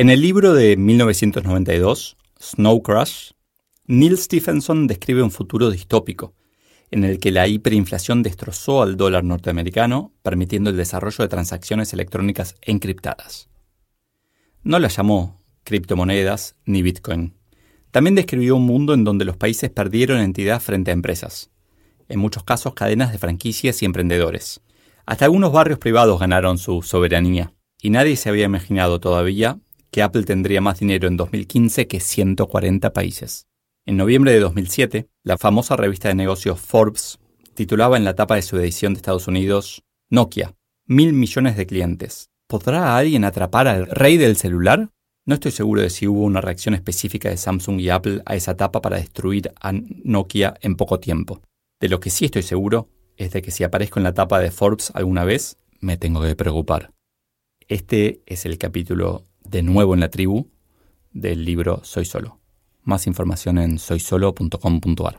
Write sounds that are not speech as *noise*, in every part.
En el libro de 1992, Snow Crash, Neil Stephenson describe un futuro distópico en el que la hiperinflación destrozó al dólar norteamericano, permitiendo el desarrollo de transacciones electrónicas encriptadas. No las llamó criptomonedas ni Bitcoin. También describió un mundo en donde los países perdieron entidad frente a empresas, en muchos casos cadenas de franquicias y emprendedores. Hasta algunos barrios privados ganaron su soberanía, y nadie se había imaginado todavía Apple tendría más dinero en 2015 que 140 países. En noviembre de 2007, la famosa revista de negocios Forbes titulaba en la tapa de su edición de Estados Unidos, Nokia, mil millones de clientes. ¿Podrá alguien atrapar al rey del celular? No estoy seguro de si hubo una reacción específica de Samsung y Apple a esa tapa para destruir a Nokia en poco tiempo. De lo que sí estoy seguro es de que si aparezco en la tapa de Forbes alguna vez, me tengo que preocupar. Este es el capítulo de nuevo en la tribu del libro Soy Solo. Más información en soysolo.com.ar.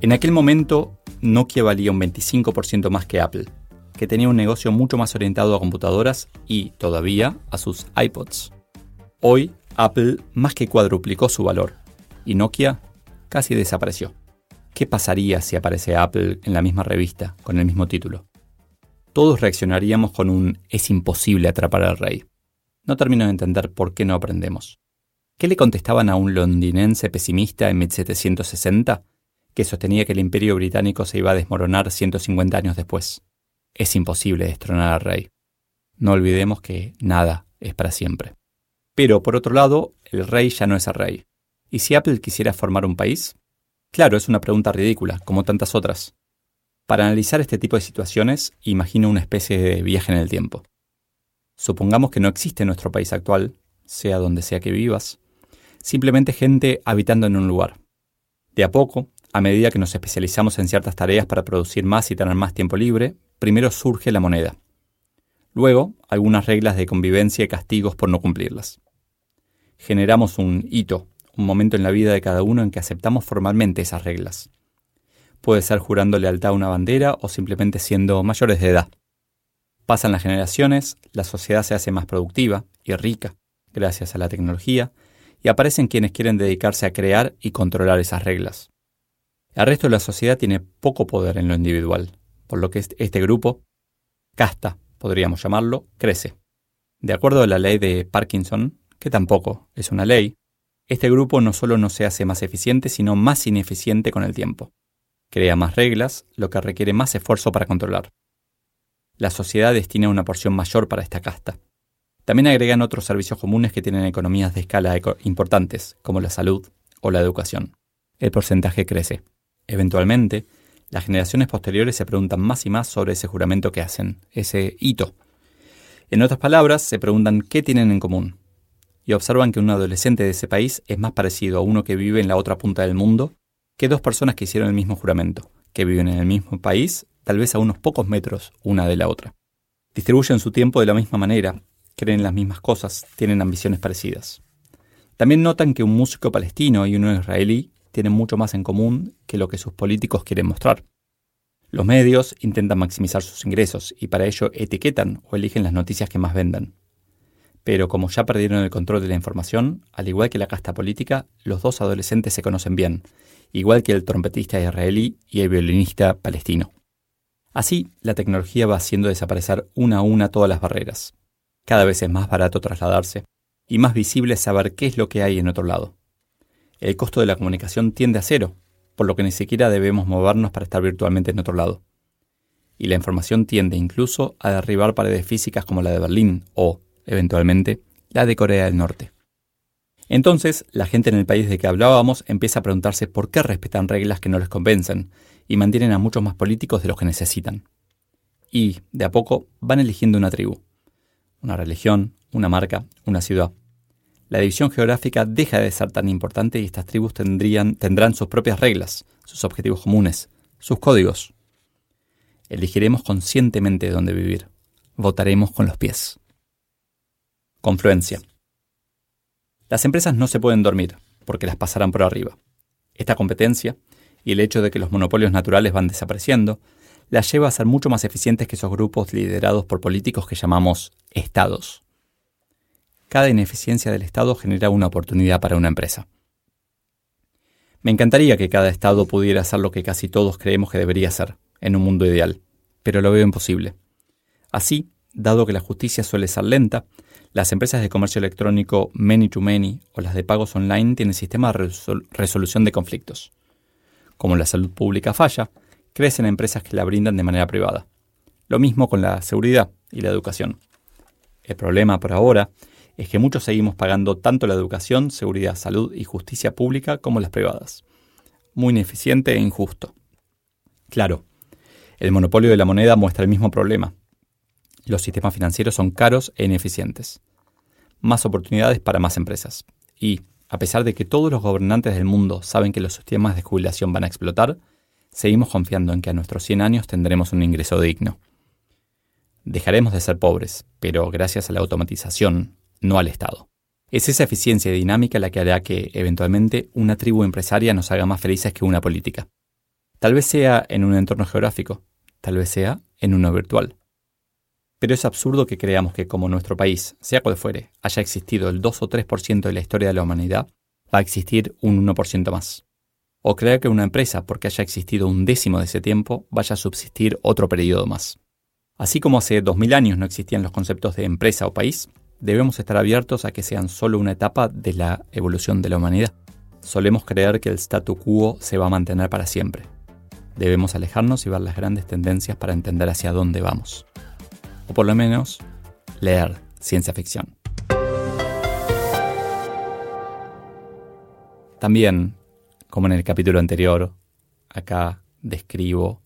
En aquel momento, Nokia valía un 25% más que Apple, que tenía un negocio mucho más orientado a computadoras y, todavía, a sus iPods. Hoy, Apple más que cuadruplicó su valor y Nokia casi desapareció. ¿Qué pasaría si aparece Apple en la misma revista, con el mismo título? Todos reaccionaríamos con un es imposible atrapar al rey. No termino de entender por qué no aprendemos. ¿Qué le contestaban a un londinense pesimista en 1760 que sostenía que el imperio británico se iba a desmoronar 150 años después? Es imposible destronar al rey. No olvidemos que nada es para siempre. Pero, por otro lado, el rey ya no es el rey. ¿Y si Apple quisiera formar un país? Claro, es una pregunta ridícula, como tantas otras. Para analizar este tipo de situaciones, imagino una especie de viaje en el tiempo. Supongamos que no existe nuestro país actual, sea donde sea que vivas, simplemente gente habitando en un lugar. De a poco, a medida que nos especializamos en ciertas tareas para producir más y tener más tiempo libre, primero surge la moneda. Luego, algunas reglas de convivencia y castigos por no cumplirlas. Generamos un hito, un momento en la vida de cada uno en que aceptamos formalmente esas reglas Puede ser jurando lealtad a una bandera o simplemente siendo mayores de edad. Pasan las generaciones, la sociedad se hace más productiva y rica gracias a la tecnología y aparecen quienes quieren dedicarse a crear y controlar esas reglas. El resto de la sociedad tiene poco poder en lo individual, por lo que este grupo, casta, podríamos llamarlo, crece. De acuerdo a la ley de Parkinson, que tampoco es una ley, este grupo no solo no se hace más eficiente, sino más ineficiente con el tiempo crea más reglas, lo que requiere más esfuerzo para controlar. La sociedad destina una porción mayor para esta casta. También agregan otros servicios comunes que tienen economías de escala importantes, como la salud o la educación. El porcentaje crece. Eventualmente, las generaciones posteriores se preguntan más y más sobre ese juramento que hacen, ese hito. En otras palabras, se preguntan qué tienen en común. Y observan que un adolescente de ese país es más parecido a uno que vive en la otra punta del mundo que dos personas que hicieron el mismo juramento, que viven en el mismo país, tal vez a unos pocos metros una de la otra. Distribuyen su tiempo de la misma manera, creen las mismas cosas, tienen ambiciones parecidas. También notan que un músico palestino y uno israelí tienen mucho más en común que lo que sus políticos quieren mostrar. Los medios intentan maximizar sus ingresos y para ello etiquetan o eligen las noticias que más vendan. Pero como ya perdieron el control de la información, al igual que la casta política, los dos adolescentes se conocen bien igual que el trompetista israelí y el violinista palestino. Así, la tecnología va haciendo desaparecer una a una todas las barreras. Cada vez es más barato trasladarse y más visible saber qué es lo que hay en otro lado. El costo de la comunicación tiende a cero, por lo que ni siquiera debemos movernos para estar virtualmente en otro lado. Y la información tiende incluso a derribar paredes físicas como la de Berlín o, eventualmente, la de Corea del Norte. Entonces, la gente en el país de que hablábamos empieza a preguntarse por qué respetan reglas que no les convencen y mantienen a muchos más políticos de los que necesitan. Y, de a poco, van eligiendo una tribu, una religión, una marca, una ciudad. La división geográfica deja de ser tan importante y estas tribus tendrían, tendrán sus propias reglas, sus objetivos comunes, sus códigos. Elegiremos conscientemente dónde vivir. Votaremos con los pies. Confluencia. Las empresas no se pueden dormir, porque las pasarán por arriba. Esta competencia, y el hecho de que los monopolios naturales van desapareciendo, las lleva a ser mucho más eficientes que esos grupos liderados por políticos que llamamos estados. Cada ineficiencia del Estado genera una oportunidad para una empresa. Me encantaría que cada Estado pudiera hacer lo que casi todos creemos que debería hacer, en un mundo ideal, pero lo veo imposible. Así, dado que la justicia suele ser lenta, las empresas de comercio electrónico many to many o las de pagos online tienen sistemas de resolución de conflictos. Como la salud pública falla, crecen empresas que la brindan de manera privada. Lo mismo con la seguridad y la educación. El problema por ahora es que muchos seguimos pagando tanto la educación, seguridad, salud y justicia pública como las privadas. Muy ineficiente e injusto. Claro, el monopolio de la moneda muestra el mismo problema. Los sistemas financieros son caros e ineficientes. Más oportunidades para más empresas. Y, a pesar de que todos los gobernantes del mundo saben que los sistemas de jubilación van a explotar, seguimos confiando en que a nuestros 100 años tendremos un ingreso digno. Dejaremos de ser pobres, pero gracias a la automatización, no al Estado. Es esa eficiencia dinámica la que hará que, eventualmente, una tribu empresaria nos haga más felices que una política. Tal vez sea en un entorno geográfico, tal vez sea en uno virtual. Pero es absurdo que creamos que como nuestro país, sea cual fuere, haya existido el 2 o 3% de la historia de la humanidad, va a existir un 1% más o creer que una empresa, porque haya existido un décimo de ese tiempo, vaya a subsistir otro periodo más. Así como hace 2000 años no existían los conceptos de empresa o país, debemos estar abiertos a que sean solo una etapa de la evolución de la humanidad. Solemos creer que el statu quo se va a mantener para siempre. Debemos alejarnos y ver las grandes tendencias para entender hacia dónde vamos. O por lo menos, leer ciencia ficción. También como en el capítulo anterior, acá describo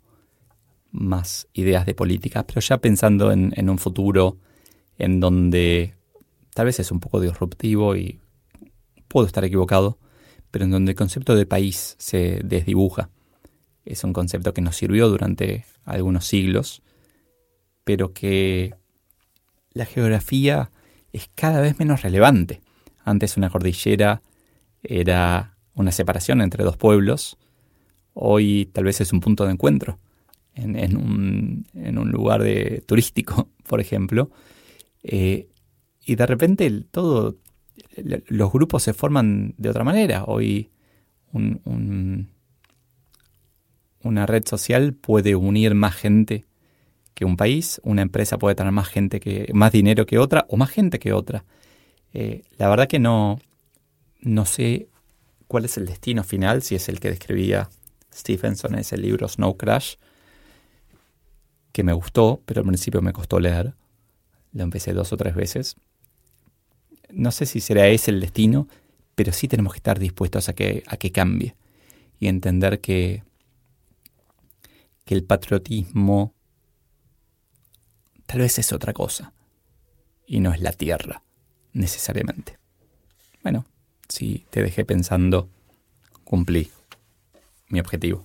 más ideas de política, pero ya pensando en, un futuro en donde tal vez es un poco disruptivo y puedo estar equivocado, pero en donde el concepto de país se desdibuja. Es un concepto que nos sirvió durante algunos siglos, pero que la geografía es cada vez menos relevante. Antes una cordillera era una separación entre dos pueblos, hoy tal vez es un punto de encuentro en, un, lugar de, turístico, *laughs* por ejemplo, eh, y de repente todo, los grupos se forman de otra manera. Hoy una red social puede unir más gente que un país, una empresa puede tener más gente que, más dinero que otra o más gente que otra. Eh, la verdad que no, no sé cuál es el destino final, si es el que describía Stephenson en ese libro Snow Crash, que me gustó, pero al principio me costó leer. Lo empecé dos o tres veces. No sé si será ese el destino, pero sí tenemos que estar dispuestos a que, a que cambie y entender que, que el patriotismo tal vez es otra cosa y no es la tierra necesariamente. Bueno, si te dejé pensando, cumplí mi objetivo.